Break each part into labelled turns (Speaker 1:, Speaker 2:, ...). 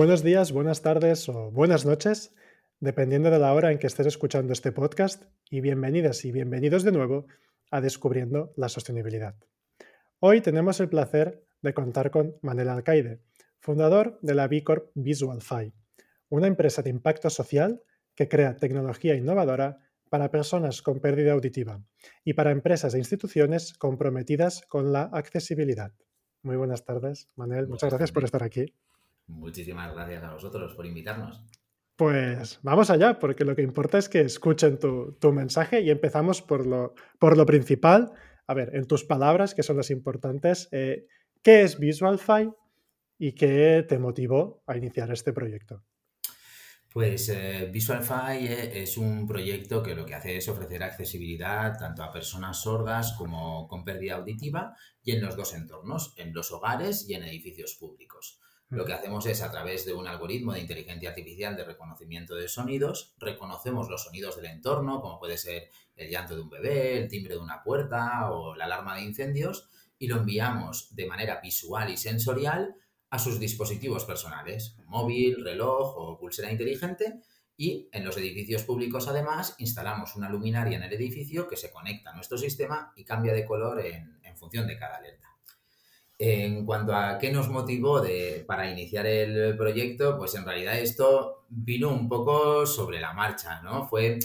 Speaker 1: Buenos días, buenas tardes o buenas noches, dependiendo de la hora en que estés escuchando este podcast, y bienvenidas y bienvenidos de nuevo a Descubriendo la Sostenibilidad. Hoy tenemos el placer de contar con Manel Alcaide, fundador de la B Corp VisualFi, una empresa de impacto social que crea tecnología innovadora para personas con pérdida auditiva y para empresas e instituciones comprometidas con la accesibilidad. Muy buenas tardes, Manel. Muchas gracias por estar aquí.
Speaker 2: Muchísimas gracias a vosotros por invitarnos.
Speaker 1: Pues vamos allá, porque lo que importa es que escuchen tu, mensaje y empezamos por lo, por lo, principal. A ver, en tus palabras, que son las importantes, eh, ¿qué es VisualFi y qué te motivó a iniciar este proyecto?
Speaker 2: Pues eh, VisualFi eh, es un proyecto que lo que hace es ofrecer accesibilidad tanto a personas sordas como con pérdida auditiva y en los dos entornos, en los hogares y en edificios públicos. Lo que hacemos es, a través de un algoritmo de inteligencia artificial de reconocimiento de sonidos, reconocemos los sonidos del entorno, como puede ser el llanto de un bebé, el timbre de una puerta o la alarma de incendios, y lo enviamos de manera visual y sensorial a sus dispositivos personales, móvil, reloj o pulsera inteligente, y en los edificios públicos además instalamos una luminaria en el edificio que se conecta a nuestro sistema y cambia de color en, en función de cada alerta. En cuanto a qué nos motivó para iniciar el proyecto, pues en realidad esto vino un poco sobre la marcha, ¿no? Fue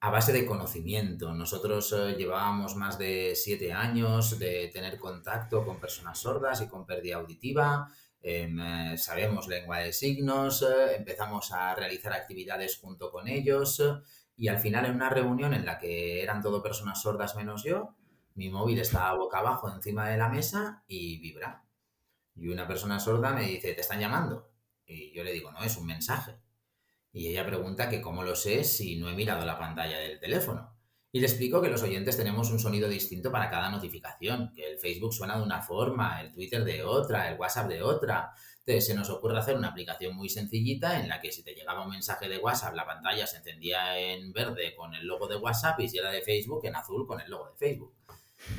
Speaker 2: a base de conocimiento. Nosotros eh, llevábamos más de siete años de tener contacto con personas sordas y con pérdida auditiva. Em, eh, sabemos lengua de signos, eh, empezamos a realizar actividades junto con ellos y al final en una reunión en la que eran todo personas sordas menos yo, mi móvil está boca abajo encima de la mesa y vibra. Y una persona sorda me dice, ¿te están llamando? Y yo le digo, no, es un mensaje. Y ella pregunta que cómo lo sé si no he mirado la pantalla del teléfono. Y le explico que los oyentes tenemos un sonido distinto para cada notificación, que el Facebook suena de una forma, el Twitter de otra, el WhatsApp de otra. Entonces se nos ocurre hacer una aplicación muy sencillita en la que si te llegaba un mensaje de WhatsApp, la pantalla se encendía en verde con el logo de WhatsApp y si era de Facebook, en azul con el logo de Facebook.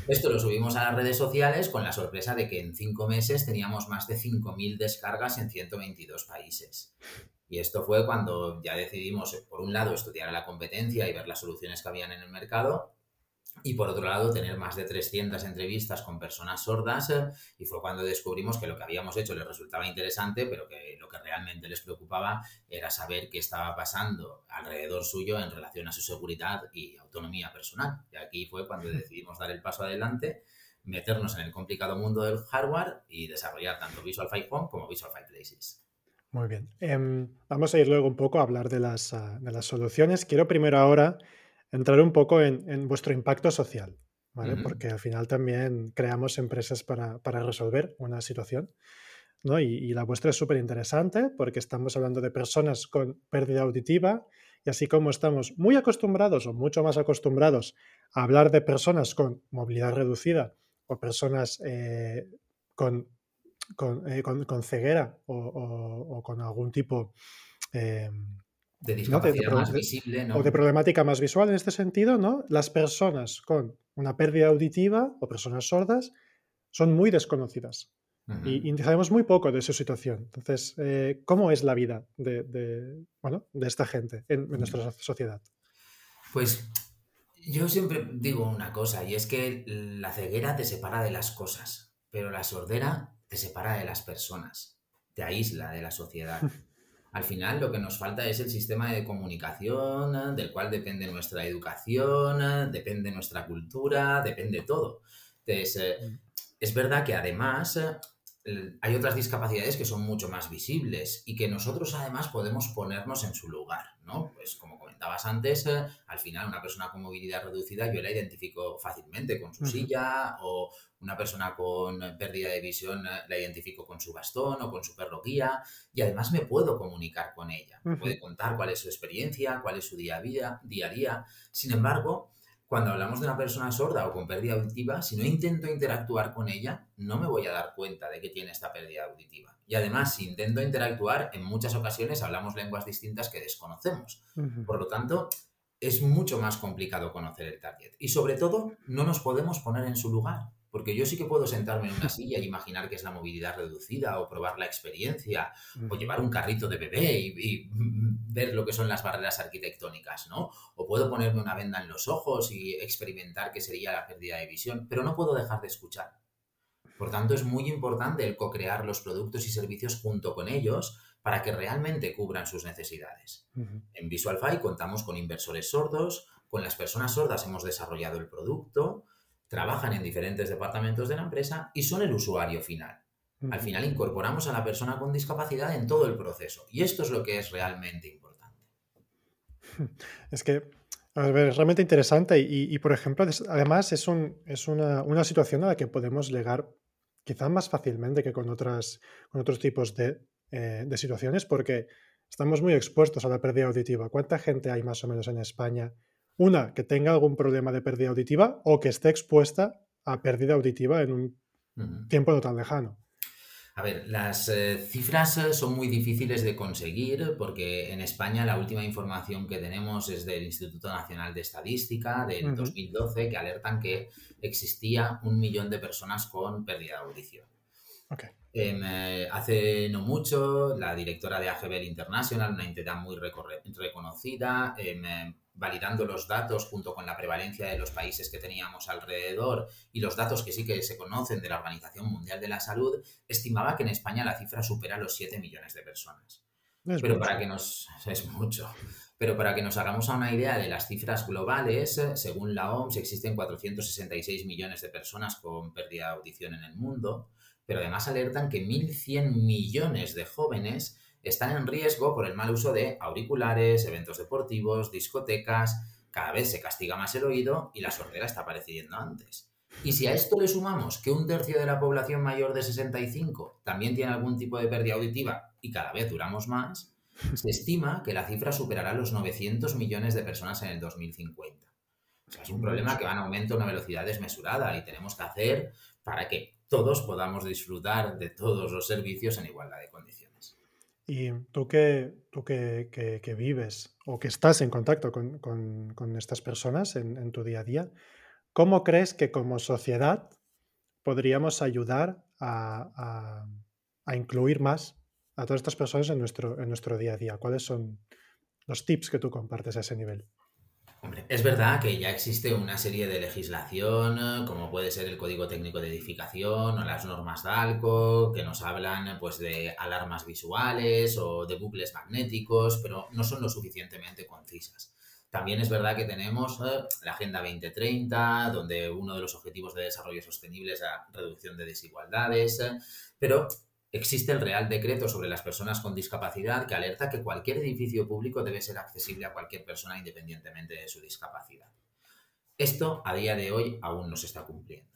Speaker 2: Esto lo subimos a las redes sociales con la sorpresa de que en cinco meses teníamos más de 5.000 descargas en 122 países. Y esto fue cuando ya decidimos, por un lado, estudiar la competencia y ver las soluciones que habían en el mercado y por otro lado tener más de 300 entrevistas con personas sordas eh, y fue cuando descubrimos que lo que habíamos hecho les resultaba interesante, pero que lo que realmente les preocupaba era saber qué estaba pasando alrededor suyo en relación a su seguridad y autonomía personal. Y aquí fue cuando decidimos dar el paso adelante, meternos en el complicado mundo del hardware y desarrollar tanto Visual Five Home como Visual Five Places.
Speaker 1: Muy bien. Em, vamos a ir luego un poco a hablar de las, ah, de las soluciones. Quiero primero ahora entrar un poco en, vuestro impacto social, ¿vale? Porque al final también creamos empresas para, resolver una situación. ¿no? Y, la vuestra es súper interesante porque estamos hablando de personas con pérdida auditiva y así como estamos muy acostumbrados o mucho más acostumbrados a hablar de personas con movilidad reducida o personas eh, con, eh, con, con, ceguera o, con algún tipo eh,
Speaker 2: de discapacidad más visible,
Speaker 1: O de problemática más visual en este sentido, ¿no? Las personas con una pérdida auditiva o personas sordas son muy desconocidas. y, sabemos muy poco de su situación. Entonces, eh, ¿cómo es la vida de, bueno, de esta gente en, nuestra sociedad?
Speaker 2: Pues yo siempre digo una cosa, y es que la ceguera te separa de las cosas, pero la sordera te separa de las personas, te aísla de la sociedad. Al final lo que nos falta es el sistema de comunicación del cual depende nuestra educación, depende nuestra cultura, depende todo. Entonces, eh, mm. es verdad que además hay otras discapacidades que son mucho más visibles y que nosotros además podemos ponernos en su lugar, ¿no? Pues como comentabas antes, eh, al final una persona con movilidad reducida yo la identifico fácilmente con su silla o una persona con pérdida de visión eh, la identifico con su bastón o con su perro guía y además me puedo comunicar con ella, puede contar cuál es su experiencia, cuál es su día a día, día a día. Sin embargo, cuando hablamos de una persona sorda o con pérdida auditiva, si no intento interactuar con ella, no me voy a dar cuenta de que tiene esta pérdida auditiva. Y además, si intento interactuar, en muchas ocasiones hablamos lenguas distintas que desconocemos. Por lo tanto, es mucho más complicado conocer el target. Y sobre todo, no nos podemos poner en su lugar. Porque yo sí que puedo sentarme en una silla y imaginar que es la movilidad reducida o probar la experiencia o llevar un carrito de bebé y, ver lo que son las barreras arquitectónicas, ¿no? O puedo ponerme una venda en los ojos y experimentar qué sería la pérdida de visión, pero no puedo dejar de escuchar. Por tanto, es muy importante el co-crear los productos y servicios junto con ellos para que realmente cubran sus necesidades. En VisualFi contamos con inversores sordos, con las personas sordas hemos desarrollado el producto, trabajan en diferentes departamentos de la empresa y son el usuario final. Al final incorporamos a la persona con discapacidad en todo el proceso y esto es lo que es realmente importante.
Speaker 1: Es que a ver, es realmente interesante y, por ejemplo, además es, un, es una, situación a la que podemos llegar quizá más fácilmente que con, otras, con otros tipos de, eh, de situaciones porque estamos muy expuestos a la pérdida auditiva. ¿Cuánta gente hay más o menos en España una, que tenga algún problema de pérdida auditiva o que esté expuesta a pérdida auditiva en un tiempo no tan lejano.
Speaker 2: A ver, las eh, cifras eh, son muy difíciles de conseguir porque en España la última información que tenemos es del Instituto Nacional de Estadística del 2012 que alertan que existía un millón de personas con pérdida de audición. Em, eh, hace no mucho, la directora de AGBL International, una entidad muy reconocida, em, validando los datos junto con la prevalencia de los países que teníamos alrededor y los datos que sí que se conocen de la Organización Mundial de la Salud, estimaba que en España la cifra supera los 7 millones de personas. Pero para que nos... es mucho. Pero para que nos hagamos una idea de las cifras globales, según la OMS existen 466 millones de personas con pérdida de audición en el mundo, pero además alertan que 1.100 millones de jóvenes están en riesgo por el mal uso de auriculares, eventos deportivos, discotecas, cada vez se castiga más el oído y la sordera está apareciendo antes. Y si a esto le sumamos que un tercio de la población mayor de 65 también tiene algún tipo de pérdida auditiva y cada vez duramos más, se estima que la cifra superará los 900 millones de personas en el 2050. es un problema que va en aumento a una velocidad desmesurada y tenemos que hacer para que todos podamos disfrutar de todos los servicios en igualdad de condiciones.
Speaker 1: Y tú que, tú que, vives o que estás en contacto con, estas personas en, tu día a día, ¿cómo crees que como sociedad podríamos ayudar a, incluir más a todas estas personas en nuestro, en nuestro día a día? ¿Cuáles son los tips que tú compartes a ese nivel?
Speaker 2: Es verdad que ya existe una serie de legislación, como puede ser el Código Técnico de Edificación o las normas DALCO, que nos hablan pues, de alarmas visuales o de bucles magnéticos, pero no son lo suficientemente concisas. También es verdad que tenemos eh, la Agenda 2030, donde uno de los objetivos de desarrollo sostenible es la reducción de desigualdades, eh, pero Existe el Real Decreto sobre las personas con discapacidad que alerta que cualquier edificio público debe ser accesible a cualquier persona independientemente de su discapacidad. Esto a día de hoy aún no se está cumpliendo.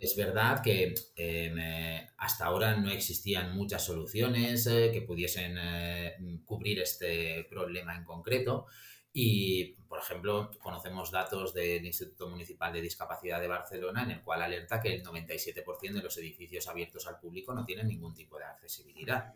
Speaker 2: Es verdad que eh, hasta ahora no existían muchas soluciones eh, que pudiesen eh, cubrir este problema en concreto y, por ejemplo, conocemos datos del Instituto Municipal de Discapacidad de Barcelona en el cual alerta que el 97% de los edificios abiertos al público no tienen ningún tipo de accesibilidad.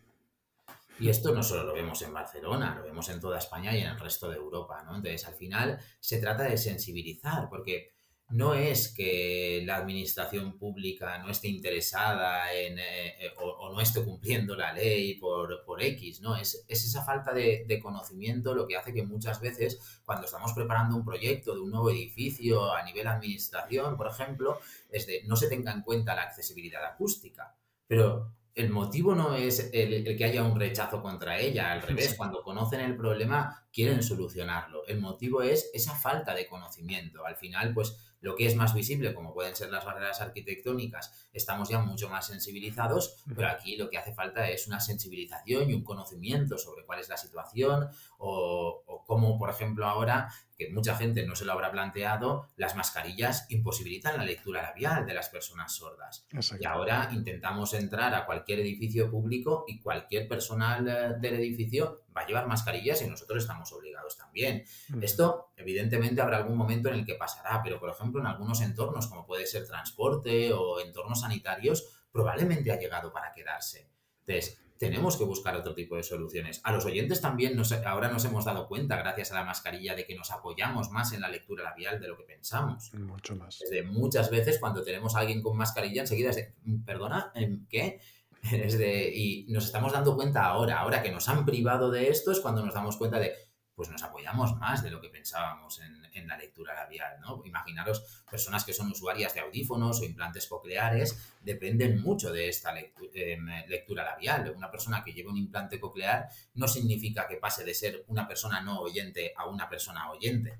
Speaker 2: Y esto no solo lo vemos en Barcelona, lo vemos en toda España y en el resto de Europa, ¿no? Entonces, al final se trata de sensibilizar, porque no es que la administración pública no esté interesada en, eh, eh, o, no esté cumpliendo la ley por, por X, ¿no? Es, esa falta de, conocimiento lo que hace que muchas veces cuando estamos preparando un proyecto de un nuevo edificio a nivel administración, por ejemplo, es de no se tenga en cuenta la accesibilidad acústica. Pero el motivo no es el, que haya un rechazo contra ella, al revés, cuando conocen el problema quieren solucionarlo. El motivo es esa falta de conocimiento. Al final, pues lo que es más visible, como pueden ser las barreras arquitectónicas, estamos ya mucho más sensibilizados, pero aquí lo que hace falta es una sensibilización y un conocimiento sobre cuál es la situación o, o cómo, por ejemplo, ahora que mucha gente no se lo habrá planteado, las mascarillas imposibilitan la lectura labial de las personas sordas. Y ahora intentamos entrar a cualquier edificio público y cualquier personal eh, del edificio va a llevar mascarillas y nosotros estamos obligados también. Mm. Esto, evidentemente, habrá algún momento en el que pasará, pero por ejemplo, en algunos entornos, como puede ser transporte o entornos sanitarios, probablemente ha llegado para quedarse. Entonces, tenemos que buscar otro tipo de soluciones. A los oyentes también nos, ahora nos hemos dado cuenta, gracias a la mascarilla, de que nos apoyamos más en la lectura labial de lo que pensamos.
Speaker 1: Mucho más.
Speaker 2: Desde muchas veces cuando tenemos a alguien con mascarilla, enseguida es de, mm, perdona, ¿qué? Es de, y nos estamos dando cuenta ahora, ahora que nos han privado de esto, es cuando nos damos cuenta de, pues nos apoyamos más de lo que pensábamos en, la lectura labial, ¿no? Imaginaros personas que son usuarias de audífonos o implantes cocleares, dependen mucho de esta em, lectura, labial. Una persona que lleva un implante coclear no significa que pase de ser una persona no oyente a una persona oyente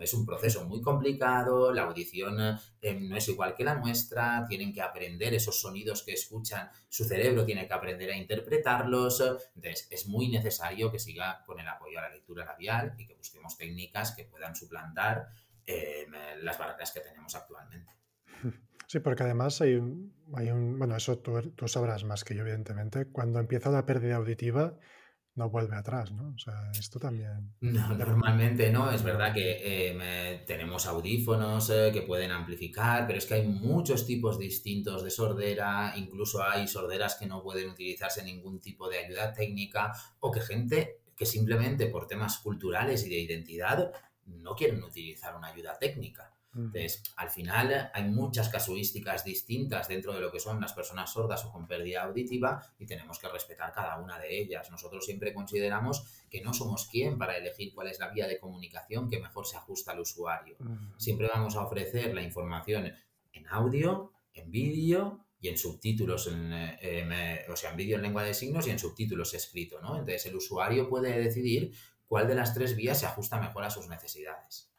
Speaker 2: es un proceso muy complicado, la audición eh, no es igual que la nuestra, tienen que aprender esos sonidos que escuchan, su cerebro tiene que aprender a interpretarlos, entonces es muy necesario que siga con el apoyo a la lectura labial y que busquemos técnicas que puedan suplantar eh, las barreras que tenemos actualmente.
Speaker 1: Sí, porque además hay un, hay un bueno, eso tú, tú sabrás más que yo, evidentemente, cuando empieza la pérdida auditiva, no vuelve atrás, ¿no? O sea, esto también...
Speaker 2: No, normalmente no, es verdad que em, tenemos audífonos eh, que pueden amplificar, pero es que hay muchos tipos distintos de sordera, incluso hay sorderas que no pueden utilizarse ningún tipo de ayuda técnica o que gente que simplemente por temas culturales y de identidad no quieren utilizar una ayuda técnica. Entonces, al final hay muchas casuísticas distintas dentro de lo que son las personas sordas o con pérdida auditiva y tenemos que respetar cada una de ellas. Nosotros siempre consideramos que no somos quien para elegir cuál es la vía de comunicación que mejor se ajusta al usuario. Siempre vamos a ofrecer la información en audio, en vídeo y en subtítulos, en, eh, o sea, en vídeo en lengua de signos y en subtítulos escrito, ¿no? Entonces el usuario puede decidir cuál de las tres vías se ajusta mejor a sus necesidades.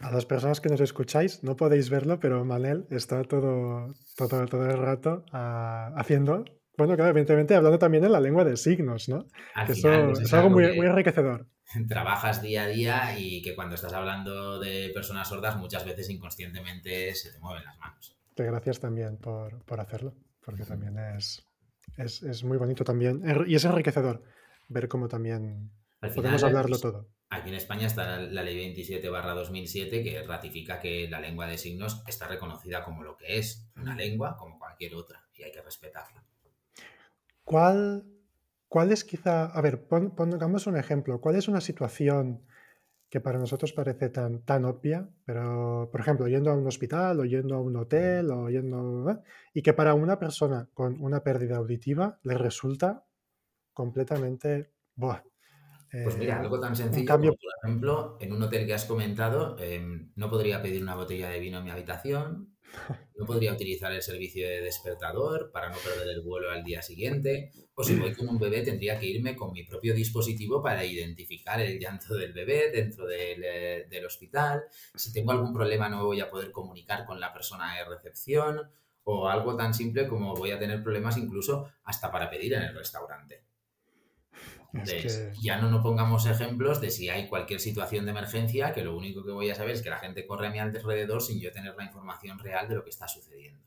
Speaker 1: A las personas que nos escucháis, no podéis verlo, pero Manel está todo, todo, todo el rato ah, haciendo, bueno, claro, evidentemente hablando también en la lengua de signos, ¿no? eso es, algo muy, muy enriquecedor.
Speaker 2: Trabajas día a día y que cuando estás hablando de personas sordas muchas veces inconscientemente se te mueven las manos.
Speaker 1: gracias también por, por hacerlo, porque también es, es, es, muy bonito también y es enriquecedor ver cómo también podemos hablarlo todo.
Speaker 2: Aquí en España está la ley 27 2007 que ratifica que la lengua de signos está reconocida como lo que es, una lengua como cualquier otra, y hay que respetarla.
Speaker 1: ¿Cuál, cuál es quizá, a ver, pongamos un ejemplo, cuál es una situación que para nosotros parece tan, tan obvia, pero, por ejemplo, yendo a un hospital o yendo a un hotel o yendo... ¿eh? y que para una persona con una pérdida auditiva le resulta completamente... Buah,
Speaker 2: pues mira, algo tan eh, sencillo como, por ejemplo, en un hotel que has comentado, em, no podría pedir una botella de vino en mi habitación, no podría utilizar el servicio de despertador para no perder el vuelo al día siguiente, o si voy con un bebé tendría que irme con mi propio dispositivo para identificar el llanto del bebé dentro del, eh, del hospital, si tengo algún problema no voy a poder comunicar con la persona de recepción, o algo tan simple como voy a tener problemas incluso hasta para pedir en el restaurante. Ya no nos pongamos ejemplos de si hay cualquier situación de emergencia, que lo único que voy a saber es que la gente corre a mi alrededor sin yo tener la información real de lo que está sucediendo.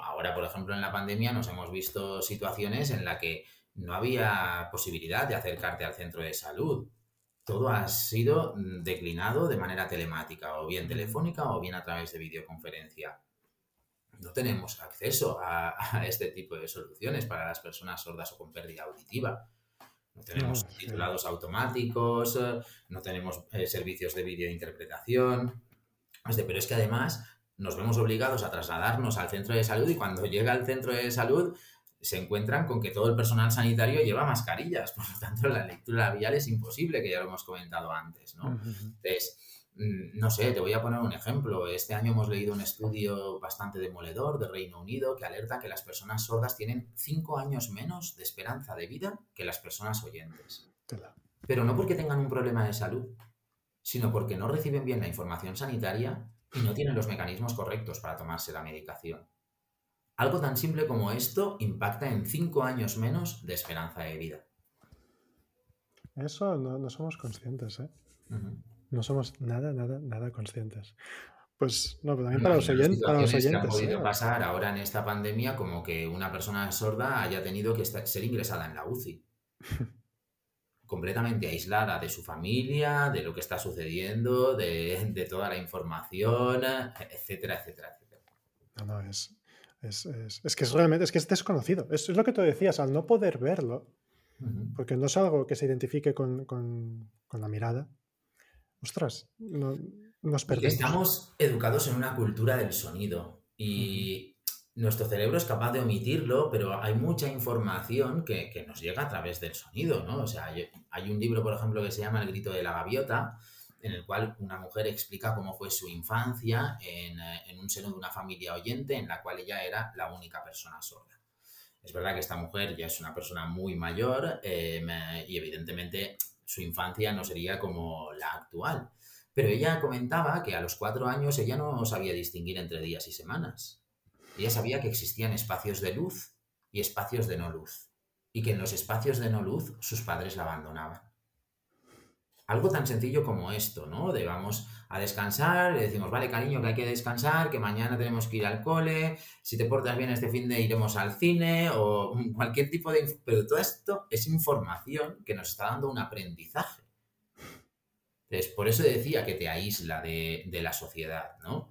Speaker 2: ahora, por ejemplo, en la pandemia nos hemos visto situaciones en las que no había posibilidad de acercarte al centro de salud. Todo ha sido declinado de manera telemática, o bien telefónica, o bien a través de videoconferencia no tenemos acceso a, este tipo de soluciones para las personas sordas o con pérdida auditiva. No tenemos titulados automáticos, eh, no tenemos eh, servicios de videointerpretación. Pero es que además nos vemos obligados a trasladarnos al centro de salud y cuando llega al centro de salud se encuentran con que todo el personal sanitario lleva mascarillas. Por lo tanto, la lectura labial es imposible, que ya lo hemos comentado antes. ¿no? Entonces, no sé, te voy a poner un ejemplo. Este año hemos leído un estudio bastante demoledor de Reino Unido que alerta que las personas sordas tienen cinco años menos de esperanza de vida que las personas oyentes. Pero no porque tengan un problema de salud, sino porque no reciben bien la información sanitaria y no tienen los mecanismos correctos para tomarse la medicación. Algo tan simple como esto impacta en cinco años menos de esperanza de vida.
Speaker 1: Eso no, somos conscientes, ¿eh? No somos nada, nada, nada conscientes. Pues no, pero también para los, oyentes, para los oyentes.
Speaker 2: ha podido ¿eh? pasar ahora en esta pandemia como que una persona sorda haya tenido que ser ingresada en la UCI. completamente aislada de su familia, de lo que está sucediendo, de, toda la información, etcétera, etcétera, etcétera.
Speaker 1: No, no, es, es, que es realmente, es que es desconocido. Es, lo que tú decías, al no poder verlo, porque no es algo que se identifique con, la mirada. Ostras, nos perdemos.
Speaker 2: estamos educados en una cultura del sonido y nuestro cerebro es capaz de omitirlo, pero hay mucha información que, nos llega a través del sonido, ¿no? O sea, hay, un libro, por ejemplo, que se llama El grito de la gaviota, en el cual una mujer explica cómo fue su infancia en, en, un seno de una familia oyente en la cual ella era la única persona sorda. Es verdad que esta mujer ya es una persona muy mayor eh, y evidentemente su infancia no sería como la actual. Pero ella comentaba que a los cuatro años ella no sabía distinguir entre días y semanas ella sabía que existían espacios de luz y espacios de no luz, y que en los espacios de no luz sus padres la abandonaban. Algo tan sencillo como esto, ¿no? De vamos a descansar, le decimos, vale, cariño, que hay que descansar, que mañana tenemos que ir al cole, si te portas bien este fin de iremos al cine, o cualquier tipo de... Pero todo esto es información que nos está dando un aprendizaje. Entonces, por eso decía que te aísla de, la sociedad, ¿no?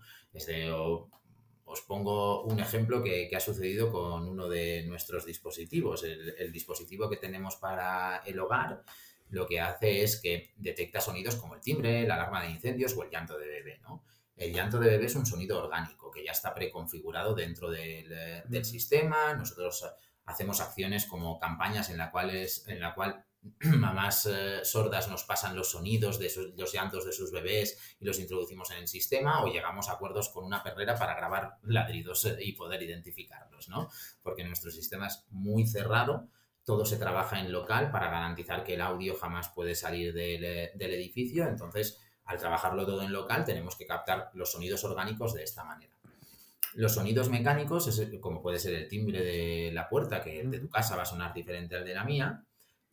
Speaker 2: Os pongo un ejemplo que, ha sucedido con uno de nuestros dispositivos. El, dispositivo que tenemos para el hogar lo que hace es que detecta sonidos como el timbre, la alarma de incendios o el llanto de bebé. ¿no? El llanto de bebé es un sonido orgánico que ya está preconfigurado dentro del, del sistema. Nosotros hacemos acciones como campañas en la cual, es, en la cual mamás eh, sordas nos pasan los sonidos de los llantos de sus bebés y los introducimos en el sistema o llegamos a acuerdos con una perrera para grabar ladridos eh, y poder identificarlos, ¿no? Porque nuestro sistema es muy cerrado, todo se trabaja en local para garantizar que el audio jamás puede salir del, eh, del edificio, entonces al trabajarlo todo en local tenemos que captar los sonidos orgánicos de esta manera. Los sonidos mecánicos, como puede ser el timbre de la puerta, que el de tu casa va a sonar diferente al de la mía,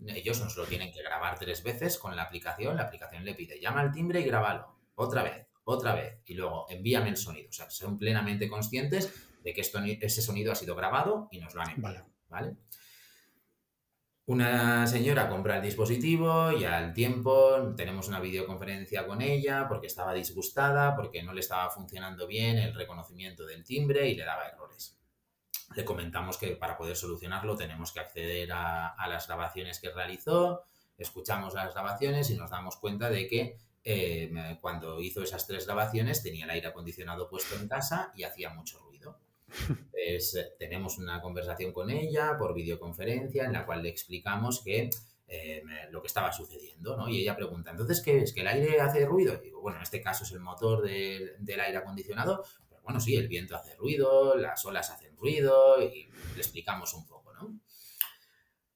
Speaker 2: ellos nos lo tienen que grabar tres veces con la aplicación. La aplicación le pide, llama al timbre y grábalo. Otra vez, otra vez. Y luego envíame el sonido. O sea, son plenamente conscientes de que esto, ese sonido ha sido grabado y nos lo han enviado. ¿vale? Una señora compra el dispositivo y al tiempo tenemos una videoconferencia con ella porque estaba disgustada, porque no le estaba funcionando bien el reconocimiento del timbre y le daba errores le comentamos que para poder solucionarlo tenemos que acceder a, las grabaciones que realizó, escuchamos las grabaciones y nos damos cuenta de que eh, cuando hizo esas tres grabaciones tenía el aire acondicionado puesto en casa y hacía mucho. Eh, tenemos una conversación con ella por videoconferencia en la cual le explicamos que eh, lo que estaba sucediendo, ¿no? Y ella pregunta, entonces, ¿qué es? ¿Que el aire hace ruido? Y digo, bueno, en este caso es el motor del aire acondicionado, bueno, sí, el viento hace ruido, las olas hacen ruido y le explicamos un poco, ¿no?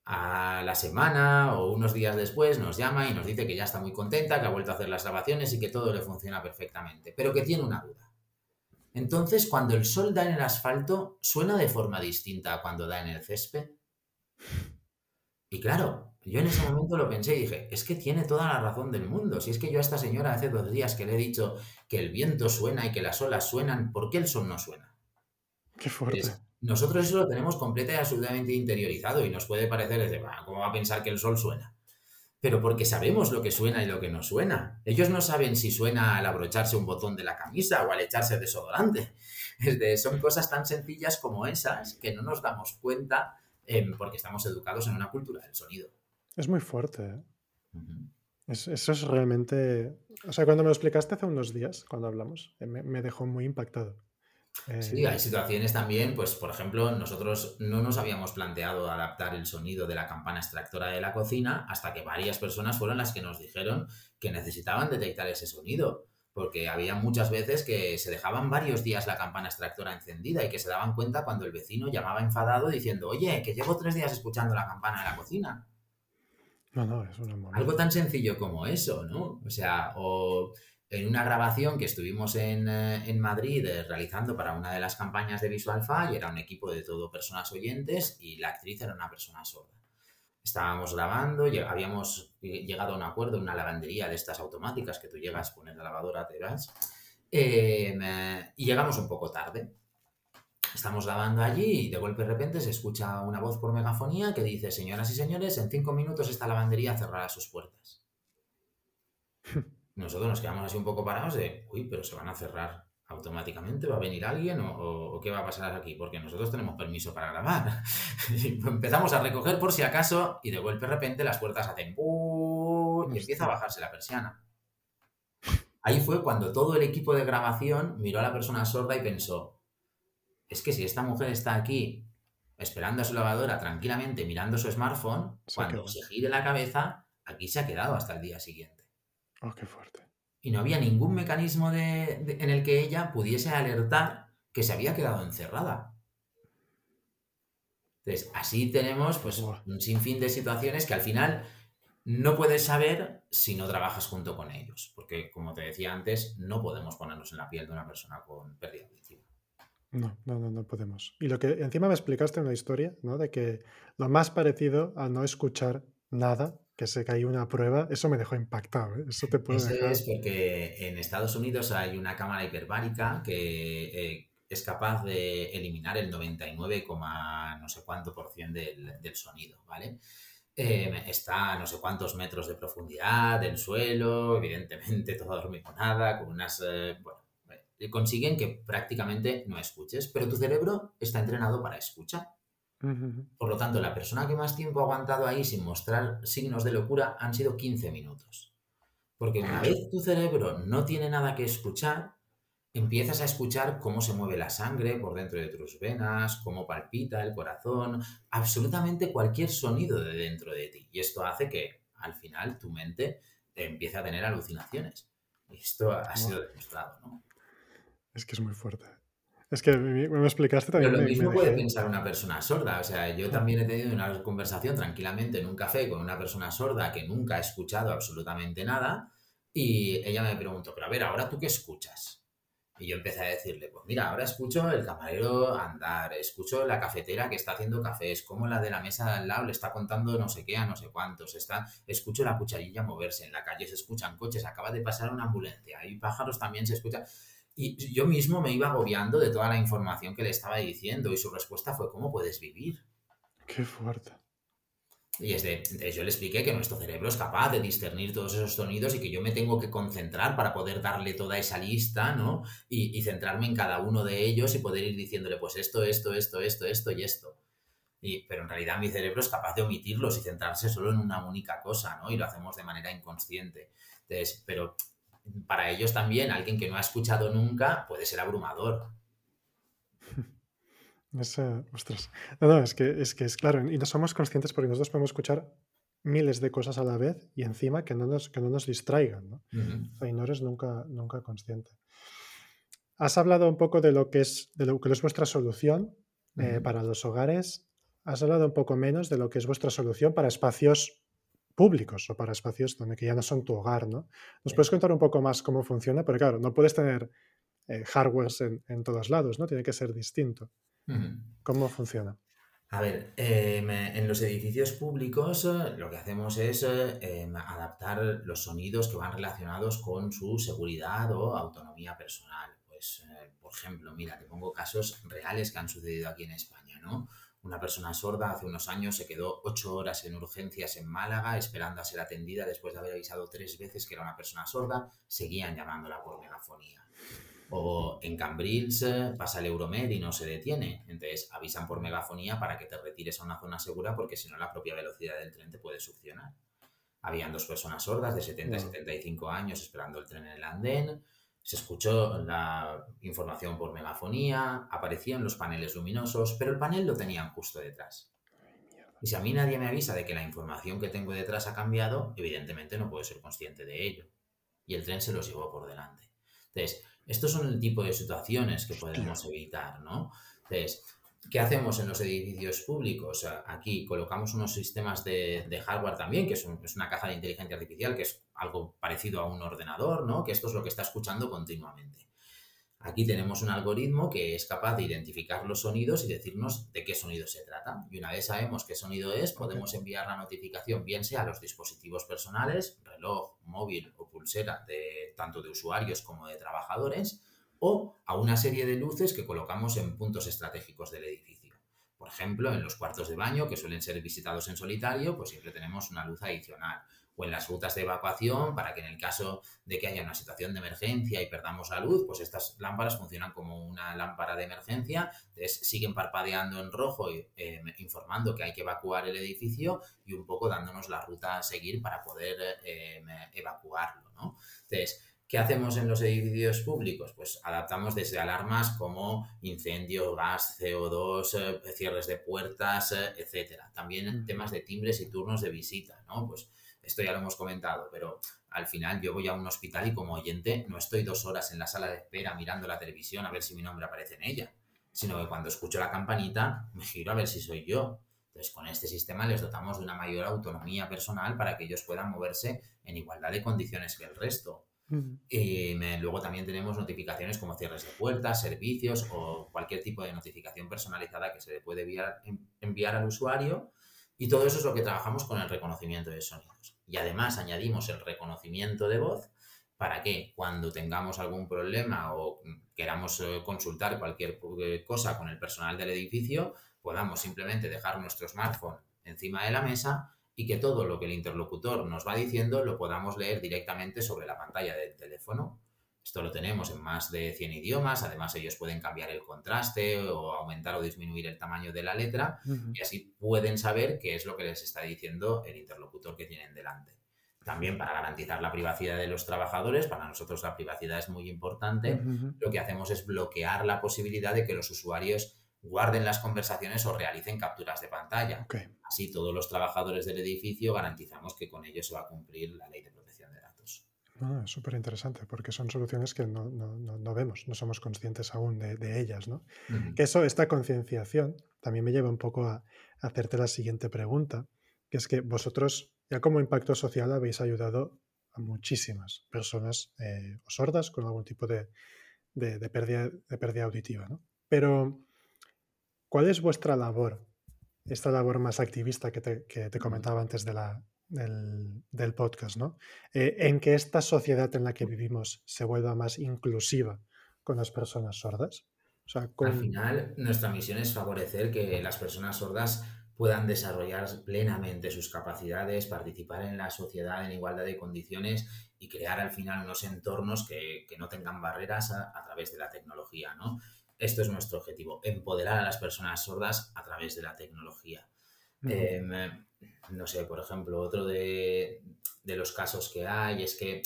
Speaker 2: A la semana o unos días después nos llama y nos dice que ya está muy contenta, que ha vuelto a hacer las grabaciones y que todo le funciona perfectamente, pero que tiene una duda. Entonces, cuando el sol da en el asfalto, ¿suena de forma distinta a cuando da en el césped? Y claro, yo en ese momento lo pensé y dije, es que tiene toda la razón del mundo. Si es que yo a esta señora hace dos días que le he dicho que el viento suena y que las olas suenan, ¿por qué el sol no suena?
Speaker 1: Qué fuerte.
Speaker 2: nosotros eso lo tenemos completamente y absolutamente interiorizado y nos puede parecer, desde, ¿cómo va a pensar que el sol suena? Pero porque sabemos lo que suena y lo que no suena. Ellos no saben si suena al abrocharse un botón de la camisa o al echarse desodorante. son cosas tan sencillas como esas que no nos damos cuenta em, porque estamos educados en una cultura del sonido.
Speaker 1: Es muy fuerte. ¿eh? eso es realmente... O sea, cuando me lo explicaste hace unos días, cuando hablamos, eh, me, dejó muy impactado.
Speaker 2: Sí, hay situaciones también, pues por ejemplo, nosotros no nos habíamos planteado adaptar el sonido de la campana extractora de la cocina hasta que varias personas fueron las que nos dijeron que necesitaban detectar ese sonido, porque había muchas veces que se dejaban varios días la campana extractora encendida y que se daban cuenta cuando el vecino llamaba enfadado diciendo, oye, que llevo tres días escuchando la campana de la cocina.
Speaker 1: No, no, es una
Speaker 2: Algo tan sencillo como eso, ¿no? O sea, o en una grabación que estuvimos en, eh, Madrid eh, realizando para una de las campañas de Visualfy, era un equipo de todo personas oyentes y la actriz era una persona sorda. Estábamos grabando, habíamos llegado a un acuerdo en una lavandería de estas automáticas que tú llegas, pones la lavadora, te vas, em, y llegamos un poco tarde. Estamos grabando allí y de golpe de repente se escucha una voz por megafonía que dice, señoras y señores, en cinco minutos esta lavandería cerrará sus puertas. Nosotros nos quedamos así un poco parados de, uy, pero se van a cerrar automáticamente, ¿va a venir alguien o, qué va a pasar aquí? Porque nosotros tenemos permiso para grabar. empezamos a recoger por si acaso y de golpe de repente las puertas hacen y empieza a bajarse la persiana. Ahí fue cuando todo el equipo de grabación miró a la persona sorda y pensó, es que si esta mujer está aquí esperando a su lavadora tranquilamente mirando su smartphone, cuando se gire la cabeza, aquí se ha quedado hasta el día siguiente.
Speaker 1: Oh, qué fuerte.
Speaker 2: Y no había ningún mecanismo en el que ella pudiese alertar que se había quedado encerrada. Entonces, así tenemos pues, un sinfín de situaciones que al final no puedes saber si no trabajas junto con ellos. Porque, como te decía antes, no podemos ponernos en la piel de una persona con pérdida auditiva.
Speaker 1: No, no, no, no podemos. Y lo que encima me explicaste en la historia, ¿no? De que lo más parecido a no escuchar nada, que se cayó una prueba, eso me dejó impactado. ¿eh? Eso te puede dejar...
Speaker 2: es porque en Estados Unidos hay una cámara hiperbárica que eh, es capaz de eliminar el 99, no sé cuánto por cien del, del sonido, ¿vale? Em, está a no sé cuántos metros de profundidad del suelo, evidentemente toda hormigonada, con unas... Eh, bueno, consiguen que prácticamente no escuches, pero tu cerebro está entrenado para escuchar. Por lo tanto, la persona que más tiempo ha aguantado ahí sin mostrar signos de locura han sido 15 minutos. Porque una vez tu cerebro no tiene nada que escuchar, empiezas a escuchar cómo se mueve la sangre por dentro de tus venas, cómo palpita el corazón, absolutamente cualquier sonido de dentro de ti. Y esto hace que al final tu mente empiece a tener alucinaciones. Y esto ha sido demostrado, ¿no?
Speaker 1: Es que es muy fuerte. Es que me, explicaste también.
Speaker 2: Pero lo mismo puede pensar una persona sorda. O sea, yo también he tenido una conversación tranquilamente en un café con una persona sorda que nunca ha escuchado absolutamente nada. Y ella me preguntó, pero a ver, ¿ahora tú qué escuchas? Y yo empecé a decirle, pues mira, ahora escucho el camarero andar, escucho la cafetera que está haciendo cafés, como la de la mesa de al lado le está contando no sé qué a no sé cuántos, está, escucho la cucharilla moverse, en la calle se escuchan coches, acaba de pasar una ambulancia, hay pájaros también se escuchan. Y yo mismo me iba agobiando de toda la información que le estaba diciendo y su respuesta fue, ¿cómo puedes vivir?
Speaker 1: Qué fuerte.
Speaker 2: Y es de, entonces yo le expliqué que nuestro cerebro es capaz de discernir todos esos sonidos y que yo me tengo que concentrar para poder darle toda esa lista, ¿no? Y, centrarme en cada uno de ellos y poder ir diciéndole, pues esto, esto, esto, esto, esto y esto. Y, pero en realidad mi cerebro es capaz de omitirlos y centrarse solo en una única cosa, ¿no? Y lo hacemos de manera inconsciente. Entonces, pero para ellos también, alguien que no ha escuchado nunca puede ser abrumador.
Speaker 1: ostras. No, no, es que, es que es claro, y no somos conscientes porque nosotros podemos escuchar miles de cosas a la vez y encima que no nos, que no nos distraigan, ¿no? y no eres nunca, nunca consciente. Has hablado un poco de lo que es, de lo que es vuestra solución eh, para los hogares. Has hablado un poco menos de lo que es vuestra solución para espacios públicos o para espacios donde que ya no son tu hogar, ¿no? ¿Nos puedes contar un poco más cómo funciona? Porque claro, no puedes tener eh, hardwares en, todos lados, ¿no? Tiene que ser distinto. ¿Cómo funciona?
Speaker 2: A ver, em, en los edificios públicos eh, lo que hacemos es eh, em, adaptar los sonidos que van relacionados con su seguridad o autonomía personal. Pues, por ejemplo, mira, te pongo casos reales que han sucedido aquí en España, ¿no? Una persona sorda hace unos años se quedó ocho horas en urgencias en Málaga esperando a ser atendida después de haber avisado tres veces que era una persona sorda, seguían llamándola por megafonía. O en Cambrils eh, pasa el Euromed y no se detiene, entonces avisan por megafonía para que te retires a una zona segura porque si no la propia velocidad del tren te puede succionar. Habían dos personas sordas de 70 y 75 años esperando el tren en el andén, se escuchó la información por megafonía, aparecían los paneles luminosos, pero el panel lo tenían justo detrás. Y si a mí nadie me avisa de que la información que tengo detrás ha cambiado, evidentemente no puedo ser consciente de ello. Y el tren se los llevó por delante. Entonces, estos son el tipo de situaciones que podemos evitar, ¿no? Entonces, ¿Qué hacemos en los edificios públicos? Aquí colocamos unos sistemas de, hardware también, que es, es, una caja de inteligencia artificial, que es algo parecido a un ordenador, ¿no? Que esto es lo que está escuchando continuamente. Aquí tenemos un algoritmo que es capaz de identificar los sonidos y decirnos de qué sonido se trata. Y una vez sabemos qué sonido es, podemos enviar la notificación bien sea a los dispositivos personales, reloj, móvil o pulsera, de, tanto de usuarios como de trabajadores, o a una serie de luces que colocamos en puntos estratégicos del edificio. Por ejemplo, en los cuartos de baño, que suelen ser visitados en solitario, pues siempre tenemos una luz adicional o en las rutas de evacuación para que en el caso de que haya una situación de emergencia y perdamos la luz, pues estas lámparas funcionan como una lámpara de emergencia, entonces siguen parpadeando en rojo eh, informando que hay que evacuar el edificio y un poco dándonos la ruta a seguir para poder eh, evacuarlo, ¿no? Entonces, ¿Qué hacemos en los edificios públicos? Pues adaptamos desde alarmas como incendio, gas, CO2, eh, cierres de puertas, etcétera. También temas de timbres y turnos de visita, ¿no? Pues esto ya lo hemos comentado, pero al final yo voy a un hospital y como oyente no estoy dos horas en la sala de espera mirando la televisión a ver si mi nombre aparece en ella, sino que cuando escucho la campanita me giro a ver si soy yo. Entonces, con este sistema les dotamos de una mayor autonomía personal para que ellos puedan moverse en igualdad de condiciones que el resto. Y luego también tenemos notificaciones como cierres de puertas, servicios o cualquier tipo de notificación personalizada que se le puede enviar, enviar al usuario. Y todo eso es lo que trabajamos con el reconocimiento de sonidos y además añadimos el reconocimiento de voz para que cuando tengamos algún problema o queramos eh, consultar cualquier eh, cosa con el personal del edificio, podamos simplemente dejar nuestro smartphone encima de la mesa y que todo lo que el interlocutor nos va diciendo lo podamos leer directamente sobre la pantalla del teléfono. Esto lo tenemos en más de 100 idiomas, además ellos pueden cambiar el contraste o aumentar o disminuir el tamaño de la letra y así pueden saber qué es lo que les está diciendo el interlocutor que tienen delante. También para garantizar la privacidad de los trabajadores, para nosotros la privacidad es muy importante, lo que hacemos es bloquear la posibilidad de que los usuarios guarden las conversaciones o realicen capturas de pantalla. Así todos los trabajadores del edificio garantizamos que con ellos se va a cumplir la ley de protección de datos.
Speaker 1: Ah, es súper interesante porque son soluciones que no, no, no, vemos, no somos conscientes aún de, de ellas. ¿no? Eso, esta concienciación, también me lleva un poco a, hacerte la siguiente pregunta, que es que vosotros, ya como impacto social, habéis ayudado a muchísimas personas eh, sordas con algún tipo de, de, de, pérdida, de pérdida auditiva. ¿no? Pero, ¿cuál es vuestra labor? Esta labor más activista que te, que te comentaba antes de la, del, podcast, ¿no? Eh, en que esta sociedad en la que vivimos se vuelva más inclusiva con las personas sordas.
Speaker 2: Al final, nuestra misión es favorecer que las personas sordas puedan desarrollar plenamente sus capacidades, participar en la sociedad en igualdad de condiciones y crear al final unos entornos que, no tengan barreras a, través de la tecnología, ¿no? Esto es nuestro objetivo, empoderar a las personas sordas a través de la tecnología no sé, por ejemplo, otro de, los casos que hay es que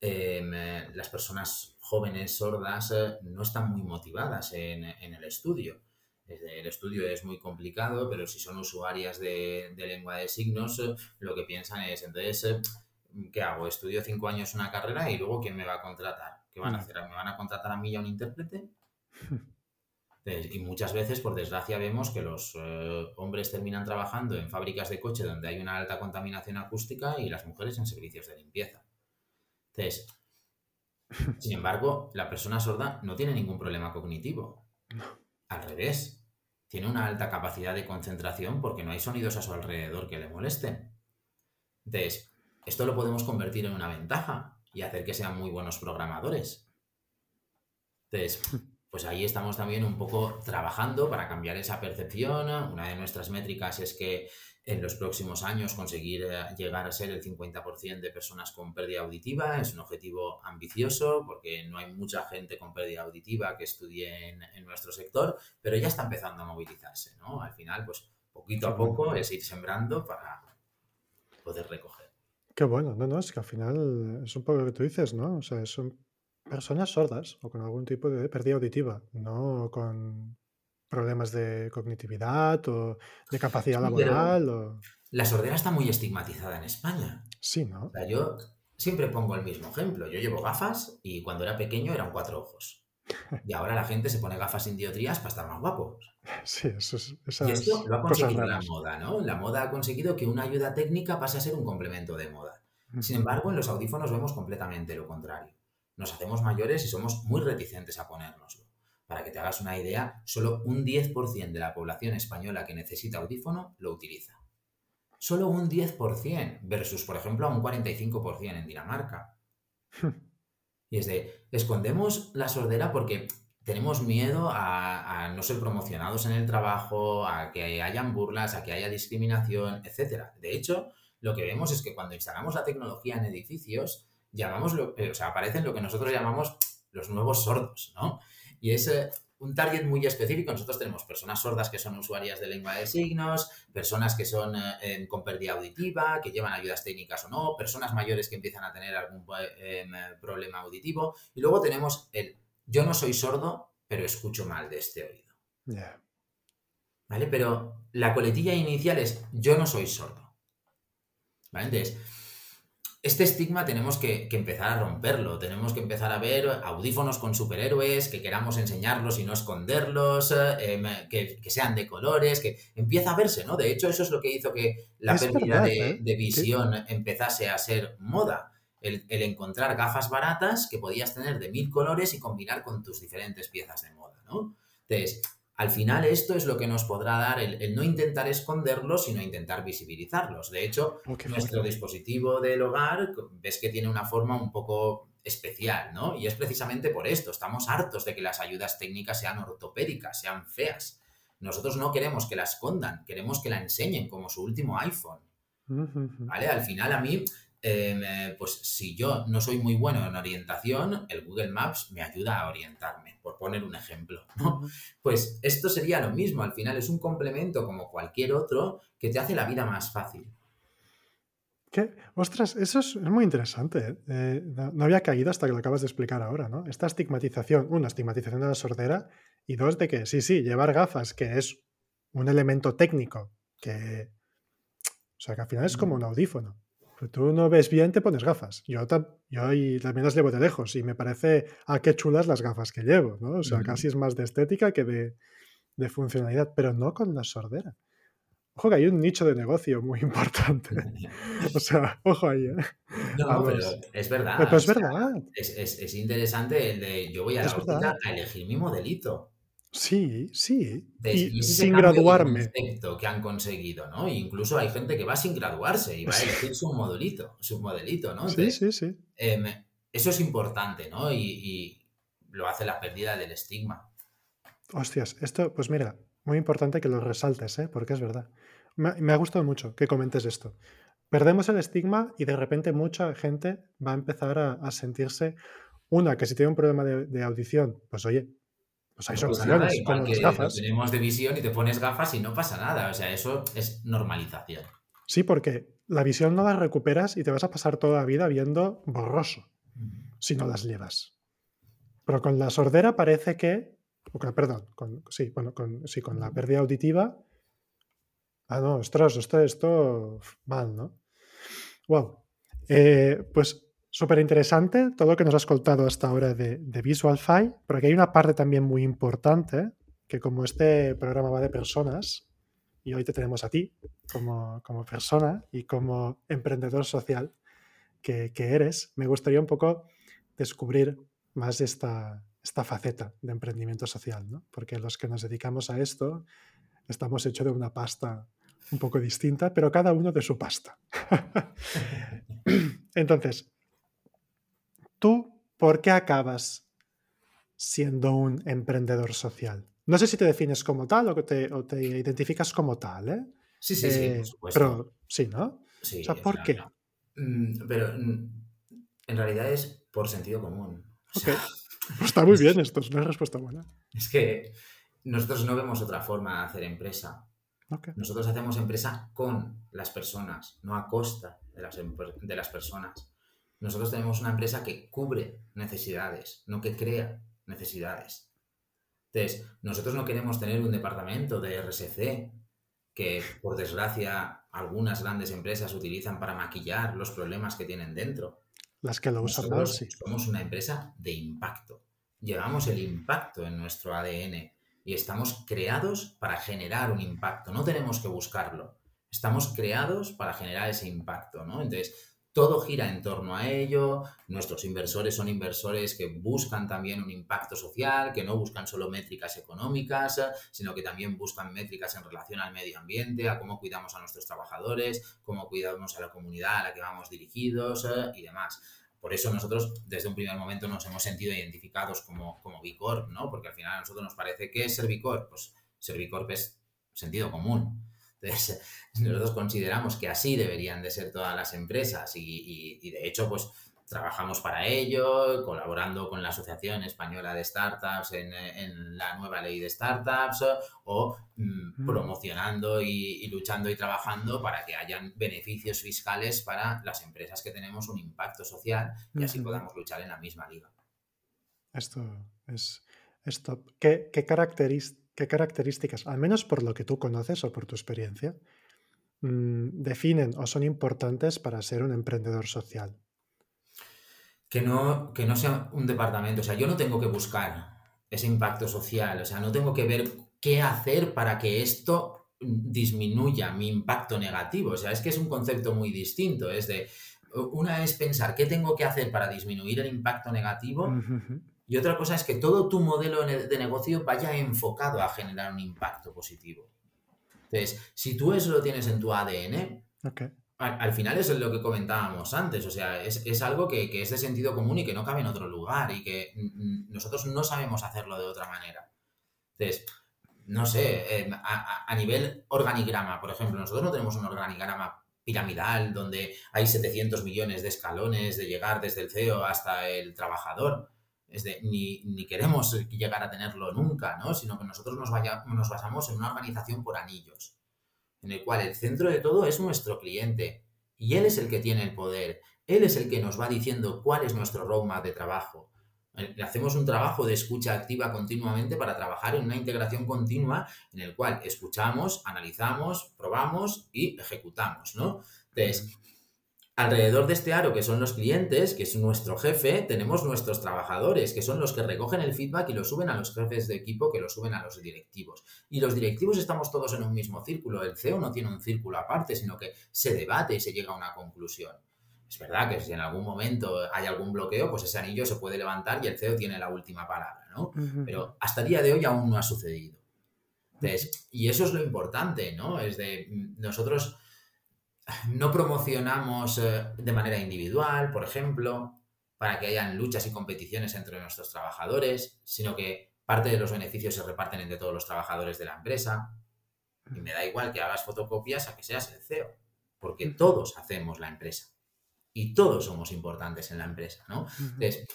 Speaker 2: em, eh, las personas jóvenes sordas eh, no están muy motivadas en, el estudio. El estudio es muy complicado, pero si son usuarias de, lengua de signos, eh, lo que piensan es, entonces, ¿qué hago? ¿Estudio cinco años una carrera y luego quién me va a contratar? ¿Qué van a hacer? ¿Me van a contratar a mí y a un intérprete? y muchas veces, por desgracia, vemos que los eh, hombres terminan trabajando en fábricas de coche donde hay una alta contaminación acústica y las mujeres en servicios de limpieza. Entonces, sin embargo, la persona sorda no tiene ningún problema cognitivo. Al revés, tiene una alta capacidad de concentración porque no hay sonidos a su alrededor que le molesten. Entonces, esto lo podemos convertir en una ventaja y hacer que sean muy buenos programadores. Entonces, pues ahí estamos también un poco trabajando para cambiar esa percepción. Una de nuestras métricas es que en los próximos años conseguir eh, llegar a ser el 50% de personas con pérdida auditiva. Es un objetivo ambicioso porque no hay mucha gente con pérdida auditiva que estudie en, nuestro sector, pero ya está empezando a movilizarse. ¿no? Al final, pues poquito a poco es ir sembrando para poder recoger.
Speaker 1: Qué bueno, no, no, es que al final es un poco lo que tú dices, ¿no? O sea, es un Personas sordas o con algún tipo de pérdida auditiva, no con problemas de cognitividad o de capacidad laboral.
Speaker 2: La sordera está muy estigmatizada en España.
Speaker 1: Sí, ¿no?
Speaker 2: yo siempre pongo el mismo ejemplo. Yo llevo gafas y cuando era pequeño eran cuatro ojos. Y ahora la gente se pone gafas sin diotrías para estar más guapos.
Speaker 1: Sí, eso es.
Speaker 2: Y esto lo ha conseguido la moda, ¿no? La moda ha conseguido que una ayuda técnica pase a ser un complemento de moda. Sin embargo, en los audífonos vemos completamente lo contrario. Nos hacemos mayores y somos muy reticentes a ponérnoslo. Para que te hagas una idea, solo un 10% de la población española que necesita audífono lo utiliza. Solo un 10% versus, por ejemplo, un 45% en Dinamarca. y es de, escondemos la sordera porque tenemos miedo a, no ser promocionados en el trabajo, a que hayan burlas, a que haya discriminación, etc. De hecho, lo que vemos es que cuando instalamos la tecnología en edificios, llamamos lo, eh, o sea, aparecen lo que nosotros llamamos los nuevos sordos, ¿no? Y es eh, un target muy específico. Nosotros tenemos personas sordas que son usuarias de lengua de signos, personas que son eh, con pérdida auditiva, que llevan ayudas técnicas o no, personas mayores que empiezan a tener algún em, problema auditivo. Y luego tenemos el yo no soy sordo, pero escucho mal de este oído. ¿Vale? Pero la coletilla inicial es yo no soy sordo. ¿Vale? Entonces, este estigma tenemos que, empezar a romperlo, tenemos que empezar a ver audífonos con superhéroes, que queramos enseñarlos y no esconderlos, em, que, sean de colores, que empieza a verse, ¿no? De hecho, eso es lo que hizo que la pérdida de, ¿eh? visión empezase a ser moda el, encontrar gafas baratas que podías tener de mil colores y combinar con tus diferentes piezas de moda, ¿no? Entonces, al final esto es lo que nos podrá dar el, no intentar esconderlos, sino intentar visibilizarlos. De hecho, oh, nuestro dispositivo del hogar, ves que tiene una forma un poco especial, ¿no? Y es precisamente por esto, estamos hartos de que las ayudas técnicas sean ortopédicas, sean feas. Nosotros no queremos que la escondan, queremos que la enseñen como su último iPhone. ¿Vale? Al final a mí eh, pues si yo no soy muy bueno en orientación, el Google Maps me ayuda a orientarme, por poner un ejemplo. Pues esto sería lo mismo, al final es un complemento como cualquier otro que te hace la vida más fácil.
Speaker 1: ¿Qué? Ostras, eso es, muy interesante. ¿eh? Eh, no, había caído hasta que lo acabas de explicar ahora, ¿no? Esta estigmatización, una, estigmatización de la sordera, y dos, de que sí, sí, llevar gafas, que es un elemento técnico, que. O sea, que al final es como un audífono. Tú no ves bien, te pones gafas. Yo, yo y también las llevo de lejos y me parece, a qué chulas las gafas que llevo, ¿no? O sea, casi es más de estética que de, funcionalidad, pero no con la sordera. Ojo que hay un nicho de negocio muy importante. o sea, ojo ahí, ¿eh?
Speaker 2: No, pero es verdad.
Speaker 1: Pero, es verdad.
Speaker 2: Es, interesante el de yo voy a la a elegir mi modelito.
Speaker 1: Sí, sí. y sin graduarme.
Speaker 2: que han conseguido, ¿no? incluso hay gente que va sin graduarse y va a elegir su modelito, su modelito, ¿no?
Speaker 1: sí, sí, sí.
Speaker 2: Em, eso es importante, ¿no? Y, lo hace la pérdida del estigma.
Speaker 1: Hostias, esto, pues mira, muy importante que lo resaltes, ¿eh? Porque es verdad. Me, ha gustado mucho que comentes esto. Perdemos el estigma y de repente mucha gente va a empezar a, sentirse, una, que si tiene un problema de audición, pues oye, pues hay soluciones
Speaker 2: con las gafas. Tenemos de visión y te pones gafas y no pasa nada. O sea, eso es normalización.
Speaker 1: Sí, porque la visión no la recuperas y te vas a pasar toda la vida viendo borroso si no las llevas. Pero con la sordera parece que. perdón, con, sí, bueno, con, sí, con la pérdida auditiva. Ah, no, ostras, esto, esto mal, ¿no? Wow. Eh, pues Súper interesante todo lo que nos has contado hasta ahora de, de VisualFi, porque hay una parte también muy importante, que como este programa va de personas, y hoy te tenemos a ti como, como persona y como emprendedor social que, que, eres, me gustaría un poco descubrir más esta, esta faceta de emprendimiento social, ¿no? porque los que nos dedicamos a esto estamos hechos de una pasta un poco distinta, pero cada uno de su pasta. Entonces, ¿Tú por qué acabas siendo un emprendedor social? No sé si te defines como tal o, te, te identificas como tal, ¿eh?
Speaker 2: Sí, sí, sí, por
Speaker 1: eh, supuesto. Pero sí, ¿no?
Speaker 2: Sí,
Speaker 1: o sea, ¿por qué?
Speaker 2: Mm, pero mm, en realidad es por sentido común.
Speaker 1: Ok. Pues está muy bien esto, es una respuesta buena.
Speaker 2: Es que nosotros no vemos otra forma de hacer empresa. Nosotros hacemos empresa con las personas, no a costa de las, de las personas. Nosotros tenemos una empresa que cubre necesidades, no que crea necesidades. Entonces, nosotros no queremos tener un departamento de RSC que, por desgracia, algunas grandes empresas utilizan para maquillar los problemas que tienen dentro.
Speaker 1: Las que lo usan
Speaker 2: Nosotros Somos una empresa de impacto. llevamos el impacto en nuestro ADN y estamos creados para generar un impacto, no tenemos que buscarlo, estamos creados para generar ese impacto, ¿no? Entonces, todo gira en torno a ello, nuestros inversores son inversores que buscan también un impacto social, que no buscan solo métricas económicas, sino que también buscan métricas en relación al medio ambiente, a cómo cuidamos a nuestros trabajadores, cómo cuidamos a la comunidad a la que vamos dirigidos eh, y demás. Por eso nosotros desde un primer momento nos hemos sentido identificados como, como B Corp, ¿no? Porque al final a nosotros nos parece que es ser B Corp, pues ser es sentido común. Entonces, nosotros consideramos que así deberían de ser todas las empresas y, de hecho, pues trabajamos para ello, colaborando con la Asociación Española de Startups en, la nueva ley de startups o mm, promocionando y, luchando y trabajando para que hayan beneficios fiscales para las empresas que tenemos un impacto social y así podamos luchar en la misma liga.
Speaker 1: Esto es, esto. ¿Qué, qué características ¿Qué características, al menos por lo que tú conoces o por tu experiencia, mm, definen o son importantes para ser un emprendedor social?
Speaker 2: Que no, que no sea un departamento. O sea, yo no tengo que buscar ese impacto social. O sea, no tengo que ver qué hacer para que esto disminuya mi impacto negativo. O sea, es que es un concepto muy distinto. Es de, una es pensar qué tengo que hacer para disminuir el impacto negativo y otra cosa es que todo tu modelo de negocio vaya enfocado a generar un impacto positivo. Entonces, si tú eso lo tienes en tu ADN, al, final es lo que comentábamos antes, o sea, es, algo que, es de sentido común y que no cabe en otro lugar y que nosotros no sabemos hacerlo de otra manera. Entonces, no sé, eh, a, a nivel organigrama, por ejemplo, nosotros no tenemos un organigrama piramidal donde hay 700 millones de escalones de llegar desde el CEO hasta el trabajador. Es de, ni, ni, queremos llegar a tenerlo nunca, ¿no? Sino que nosotros nos, vaya, nos basamos en una organización por anillos, en el cual el centro de todo es nuestro cliente y él es el que tiene el poder, él es el que nos va diciendo cuál es nuestro roadmap de trabajo. Eh, hacemos un trabajo de escucha activa continuamente para trabajar en una integración continua en el cual escuchamos, analizamos, probamos y ejecutamos, ¿no? Entonces, Alrededor de este aro, que son los clientes, que es nuestro jefe, tenemos nuestros trabajadores, que son los que recogen el feedback y lo suben a los jefes de equipo, que lo suben a los directivos. Y los directivos estamos todos en un mismo círculo. El CEO no tiene un círculo aparte, sino que se debate y se llega a una conclusión. Es verdad que si en algún momento hay algún bloqueo, pues ese anillo se puede levantar y el CEO tiene la última palabra, ¿no? Pero hasta el día de hoy aún no ha sucedido. y eso es lo importante, ¿no? Es de mm, nosotros no promocionamos eh, de manera individual, por ejemplo, para que hayan luchas y competiciones entre nuestros trabajadores, sino que parte de los beneficios se reparten entre todos los trabajadores de la empresa. Y me da igual que hagas fotocopias a que seas el CEO, porque todos hacemos la empresa y todos somos importantes en la empresa, ¿no? Entonces,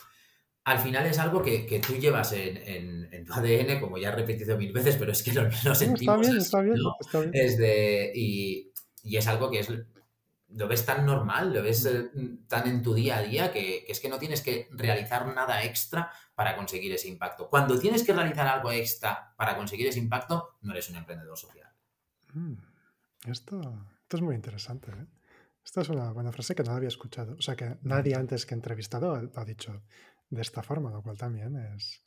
Speaker 2: al final es algo que, tú llevas en, tu ADN, como ya he repetido mil veces, pero es que lo, sentimos. Está bien, está bien, Es de, y, y es algo que es, lo ves tan normal, lo ves eh, tan en tu día a día que, es que no tienes que realizar nada extra para conseguir ese impacto. Cuando tienes que realizar algo extra para conseguir ese impacto, no eres un emprendedor social.
Speaker 1: Mm, esto, esto, es muy interesante. ¿eh? Esta es una buena frase que no había escuchado. O sea, que nadie antes que entrevistado ha, dicho de esta forma, lo cual también es,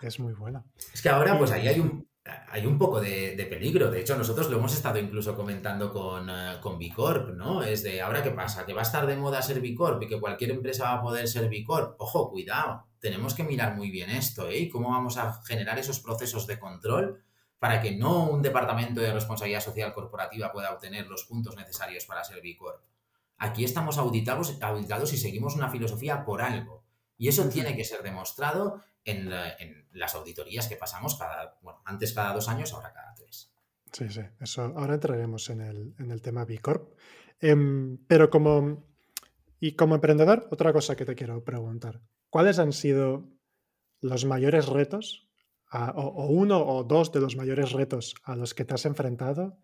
Speaker 1: es, muy buena.
Speaker 2: Es que ahora, pues ahí hay un, hay un poco de, peligro. De hecho, nosotros lo hemos estado incluso comentando con, uh, con Bicorp, ¿no? Es de, ¿ahora qué pasa? ¿Que va a estar de moda ser Bicorp y que cualquier empresa va a poder ser Bicorp? Ojo, cuidado. Tenemos que mirar muy bien esto, ¿eh? ¿Cómo vamos a generar esos procesos de control para que no un departamento de responsabilidad social corporativa pueda obtener los puntos necesarios para ser Bicorp? Aquí estamos auditados, auditados y seguimos una filosofía por algo. Y eso tiene que ser demostrado en, las auditorías que pasamos cada, bueno, antes cada dos años, ahora cada tres.
Speaker 1: Sí, sí, eso ahora entraremos en el, en el tema B Corp. Em, pero como, y como emprendedor, otra cosa que te quiero preguntar. ¿Cuáles han sido los mayores retos, o, uno o dos de los mayores retos a los que te has enfrentado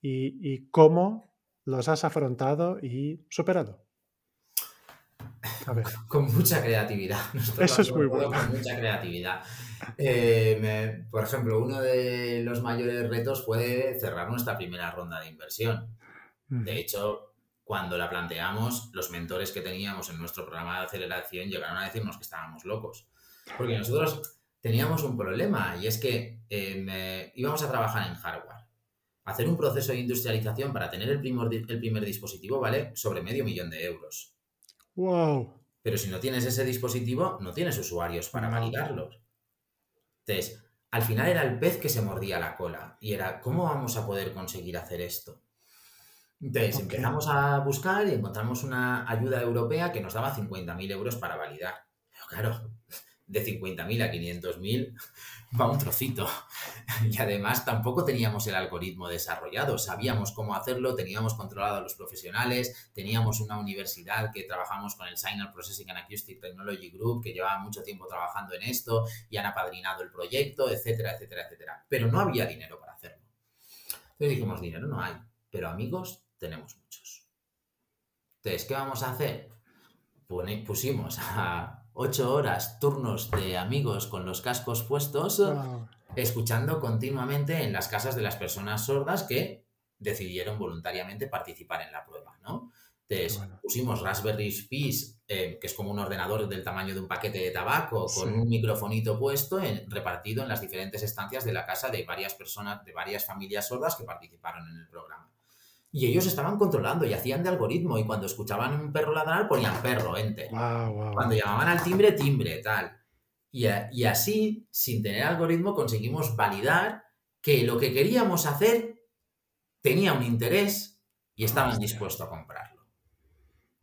Speaker 1: y, y cómo los has afrontado y superado?
Speaker 2: Con mucha creatividad.
Speaker 1: Eso es muy bueno.
Speaker 2: Con mucha creatividad. Eh, por ejemplo, uno de los mayores retos fue cerrar nuestra primera ronda de inversión. De hecho, cuando la planteamos, los mentores que teníamos en nuestro programa de aceleración llegaron a decirnos que estábamos locos. Porque nosotros teníamos un problema y es que eh, íbamos a trabajar en hardware. Hacer un proceso de industrialización para tener el primer, el primer dispositivo vale sobre medio millón de euros.
Speaker 1: ¡Wow!
Speaker 2: Pero si no tienes ese dispositivo, no tienes usuarios para validarlos. Entonces, al final era el pez que se mordía la cola y era, ¿cómo vamos a poder conseguir hacer esto? Entonces empezamos a buscar y encontramos una ayuda europea que nos daba 50.000 euros para validar. Pero claro, de 50.000 a 500.000 va un trocito. Y además tampoco teníamos el algoritmo desarrollado, sabíamos cómo hacerlo, teníamos controlado a los profesionales, teníamos una universidad que trabajamos con el Signal Processing and Acoustic Technology Group, que llevaba mucho tiempo trabajando en esto y han apadrinado el proyecto, etcétera, etcétera, etcétera. Pero no había dinero para hacerlo. Entonces dijimos, dinero no hay, pero amigos tenemos muchos. Entonces, ¿qué vamos a hacer? Pusimos a ocho horas, turnos de amigos con los cascos puestos, escuchando continuamente en las casas de las personas sordas que decidieron voluntariamente participar en la prueba, ¿no? Entonces, pusimos Raspberry Pi, eh, que es como un ordenador del tamaño de un paquete de tabaco, con un microfonito puesto, en, repartido en las diferentes estancias de la casa de varias personas, de varias familias sordas que participaron en el programa. Y ellos estaban controlando y hacían de algoritmo. Y cuando escuchaban un perro ladrar, ponían perro, enter. Cuando llamaban al timbre, timbre, tal. Y, y, así, sin tener algoritmo, conseguimos validar que lo que queríamos hacer tenía un interés y estaban dispuestos a comprarlo.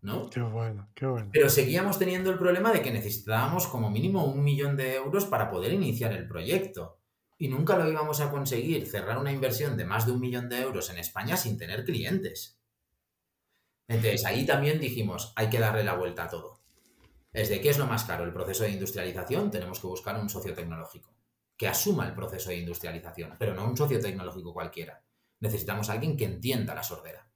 Speaker 2: ¿No?
Speaker 1: Qué bueno, qué bueno.
Speaker 2: Pero seguíamos teniendo el problema de que necesitábamos como mínimo un millón de euros para poder iniciar el proyecto y nunca lo íbamos a conseguir cerrar una inversión de más de un millón de euros en España sin tener clientes. Entonces ahí también dijimos, hay que darle la vuelta a todo. Es de qué es lo más caro, el proceso de industrialización, tenemos que buscar un socio tecnológico que asuma el proceso de industrialización, pero no un socio tecnológico cualquiera. Necesitamos a alguien que entienda la sordera.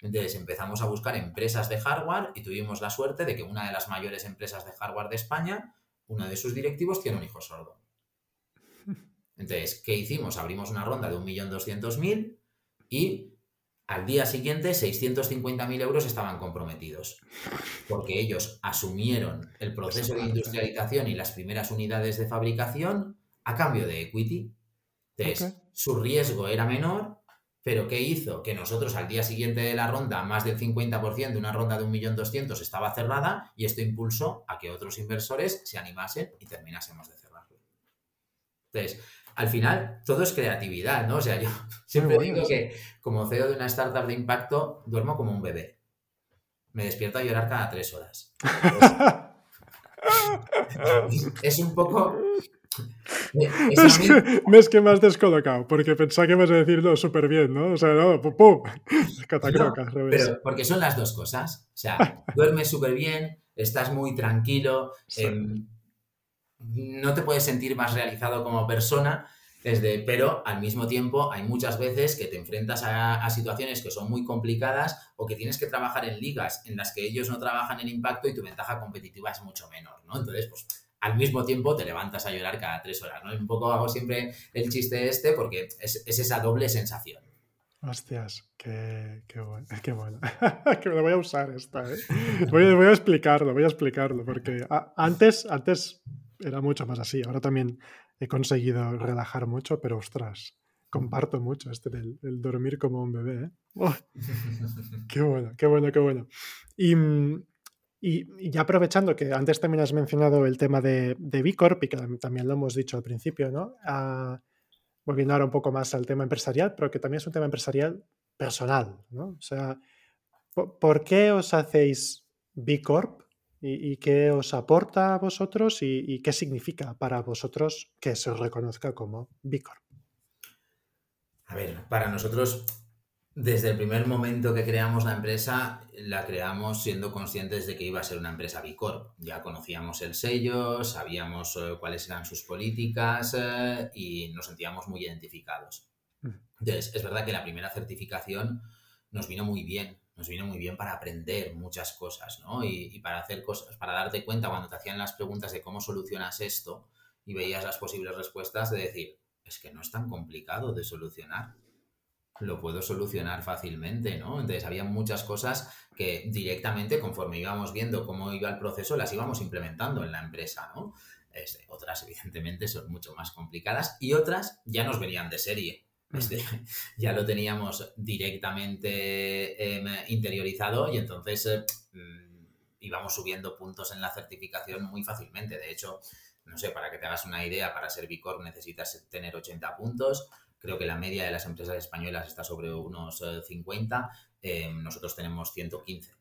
Speaker 2: Entonces empezamos a buscar empresas de hardware y tuvimos la suerte de que una de las mayores empresas de hardware de España, uno de sus directivos tiene un hijo sordo. Entonces, ¿qué hicimos? Abrimos una ronda de 1.200.000 y al día siguiente 650.000 euros estaban comprometidos, porque ellos asumieron el proceso de industrialización y las primeras unidades de fabricación a cambio de equity. Entonces, su riesgo era menor, pero ¿qué hizo? Que nosotros al día siguiente de la ronda, más del 50% de una ronda de 1.200.000 estaba cerrada y esto impulsó a que otros inversores se animasen y terminásemos de cerrarlo. Entonces, al final todo es creatividad, ¿no? O sea, yo siempre digo que como CEO de una startup de impacto duermo como un bebé. Me despierto a llorar cada tres horas. Es, un poco...
Speaker 1: Es, que, me es que me has descolocado, porque pensaba que ibas a decirlo súper bien, ¿no? O sea, no, pum, pum, catacroca,
Speaker 2: Pero porque son las dos cosas. O sea, duermes súper bien, estás muy tranquilo, em, no te puedes sentir más realizado como persona, desde, pero al mismo tiempo hay muchas veces que te enfrentas a, situaciones que son muy complicadas o que tienes que trabajar en ligas en las que ellos no trabajan en impacto y tu ventaja competitiva es mucho menor, ¿no? Entonces, pues al mismo tiempo te levantas a llorar cada tres horas, ¿no? Un poco hago siempre el chiste este porque es, esa doble sensación.
Speaker 1: Hostias, qué, qué bueno, qué bueno. que me lo voy a usar esta, ¿eh? Voy, voy, a explicarlo, voy a explicarlo, porque antes, antes era mucho más así. Ahora también he conseguido relajar mucho, pero ostras, comparto mucho este del, dormir como un bebé. ¿eh? qué bueno, qué bueno, qué bueno. Y, y, ya aprovechando que antes también has mencionado el tema de, de B Corp y que también lo hemos dicho al principio, ¿no? Ah, volviendo ahora un poco más al tema empresarial, pero que también es un tema empresarial personal, ¿no? O sea, ¿por qué os hacéis B Corp ¿Y, qué os aporta a vosotros y, qué significa para vosotros que se os reconozca como B Corp?
Speaker 2: A ver, para nosotros, desde el primer momento que creamos la empresa, la creamos siendo conscientes de que iba a ser una empresa B Corp. Ya conocíamos el sello, sabíamos eh, cuáles eran sus políticas eh, y nos sentíamos muy identificados. Mm. Entonces, es verdad que la primera certificación nos vino muy bien nos vino muy bien para aprender muchas cosas, ¿no? Y, para hacer cosas, para darte cuenta cuando te hacían las preguntas de cómo solucionas esto y veías las posibles respuestas de decir, es que no es tan complicado de solucionar. Lo puedo solucionar fácilmente, ¿no? Entonces había muchas cosas que directamente, conforme íbamos viendo cómo iba el proceso, las íbamos implementando en la empresa, ¿no? Este, otras, evidentemente, son mucho más complicadas y otras ya nos venían de serie. Este, ya lo teníamos directamente em, interiorizado y entonces eh, mm, íbamos subiendo puntos en la certificación muy fácilmente. De hecho, no sé, para que te hagas una idea, para ser Bicorp necesitas tener 80 puntos. Creo que la media de las empresas españolas está sobre unos 50. Eh, em, nosotros tenemos 115.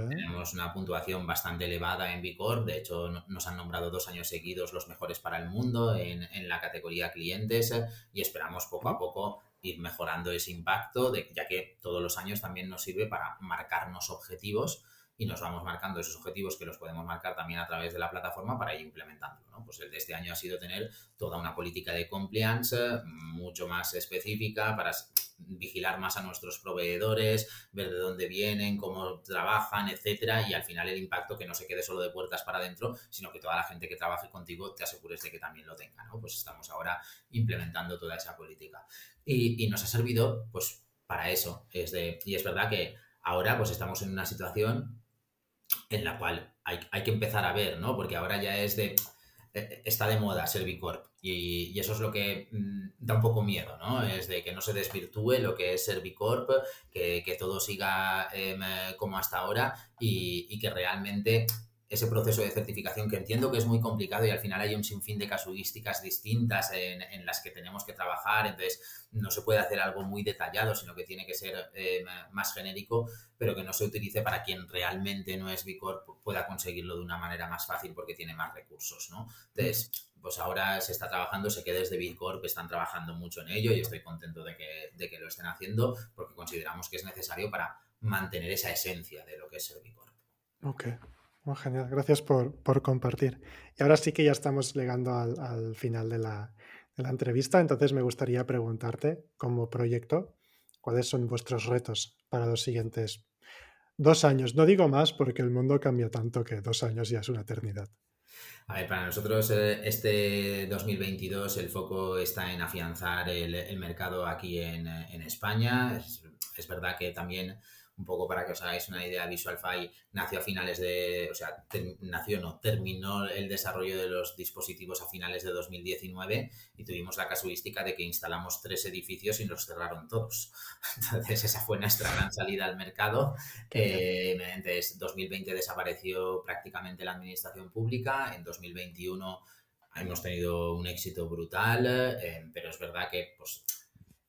Speaker 2: ¿Eh? Tenemos una puntuación bastante elevada en Bicorp. De hecho, nos han nombrado dos años seguidos los mejores para el mundo en, en la categoría clientes y esperamos poco a poco ir mejorando ese impacto, de, ya que todos los años también nos sirve para marcarnos objetivos y nos vamos marcando esos objetivos que los podemos marcar también a través de la plataforma para ir implementándolo. ¿no? Pues el de este año ha sido tener toda una política de compliance mucho más específica para vigilar más a nuestros proveedores, ver de dónde vienen, cómo trabajan, etcétera, y al final el impacto que no se quede solo de puertas para adentro, sino que toda la gente que trabaje contigo te asegures de que también lo tenga, ¿no? Pues estamos ahora implementando toda esa política. Y, nos ha servido, pues, para eso. Y es verdad que ahora, pues, estamos en una situación en la cual hay, que empezar a ver, ¿no? Porque ahora ya es de eh, está de moda ser Bicorp y, y, eso es lo que mm, da un poco miedo, ¿no? Es de que no se desvirtúe lo que es ser Bicorp, que, que todo siga em, como hasta ahora y, y, que realmente ese proceso de certificación que entiendo que es muy complicado y al final hay un sinfín de casuísticas distintas en, las que tenemos que trabajar, entonces no se puede hacer algo muy detallado, sino que tiene que ser eh, más genérico, pero que no se utilice para quien realmente no es Bicorp pueda conseguirlo de una manera más fácil porque tiene más recursos, ¿no? Entonces, pues ahora se está trabajando, sé que desde Bicorp están trabajando mucho en ello y estoy contento de que, de que lo estén haciendo porque consideramos que es necesario para mantener esa esencia de lo que es ser Bicorp.
Speaker 1: Ok. Oh, genial, gracias por, por, compartir. Y ahora sí que ya estamos llegando al, al final de la, de la, entrevista, entonces me gustaría preguntarte, como proyecto, cuáles son vuestros retos para los siguientes dos años. No digo más porque el mundo cambia tanto que dos años ya es una eternidad.
Speaker 2: A ver, para nosotros eh, este 2022 el foco está en afianzar el, mercado aquí en, en España. Es, es verdad que también un poco para que os hagáis una idea, VisualFi nació a finales de, o sea, nació, no, terminó el desarrollo de los dispositivos a finales de 2019 y tuvimos la casuística de que instalamos tres edificios y nos cerraron todos. Entonces esa fue nuestra gran salida al mercado. Eh, entonces 2020 desapareció prácticamente la administración pública, en 2021 hemos tenido un éxito brutal, eh, pero es verdad que pues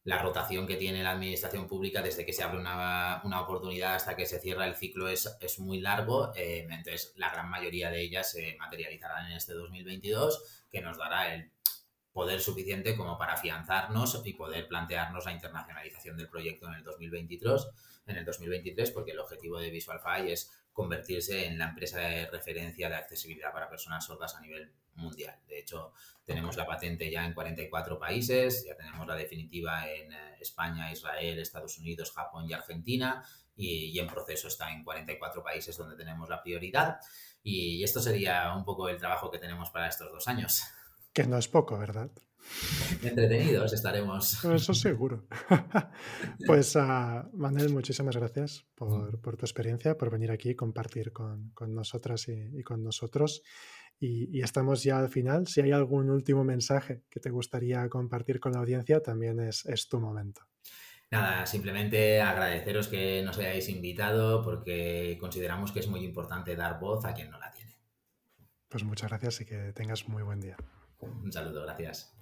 Speaker 2: la rotación que tiene la administración pública desde que se abre una, una oportunidad hasta que se cierra el ciclo es, es muy largo. Eh, entonces, la gran mayoría de ellas se materializarán en este 2022, que nos dará el poder suficiente como para afianzarnos y poder plantearnos la internacionalización del proyecto en el 2023, en el 2023 porque el objetivo de VisualFi es convertirse en la empresa de referencia de accesibilidad para personas sordas a nivel mundial. De hecho, tenemos la patente ya en 44 países, ya tenemos la definitiva en eh, España, Israel, Estados Unidos, Japón y Argentina, y, y en proceso está en 44 países donde tenemos la prioridad. Y esto sería un poco el trabajo que tenemos para estos dos años.
Speaker 1: Que no es poco, ¿verdad?
Speaker 2: Entretenidos estaremos.
Speaker 1: Eso seguro. pues uh, Manuel, muchísimas gracias por, por, tu experiencia, por venir aquí y compartir con, con nosotras y, y, con nosotros. Y, y, estamos ya al final. Si hay algún último mensaje que te gustaría compartir con la audiencia, también es, es tu momento.
Speaker 2: Nada, simplemente agradeceros que nos hayáis invitado porque consideramos que es muy importante dar voz a quien no la tiene.
Speaker 1: Pues muchas gracias y que tengas muy buen día.
Speaker 2: Un saludo, gracias.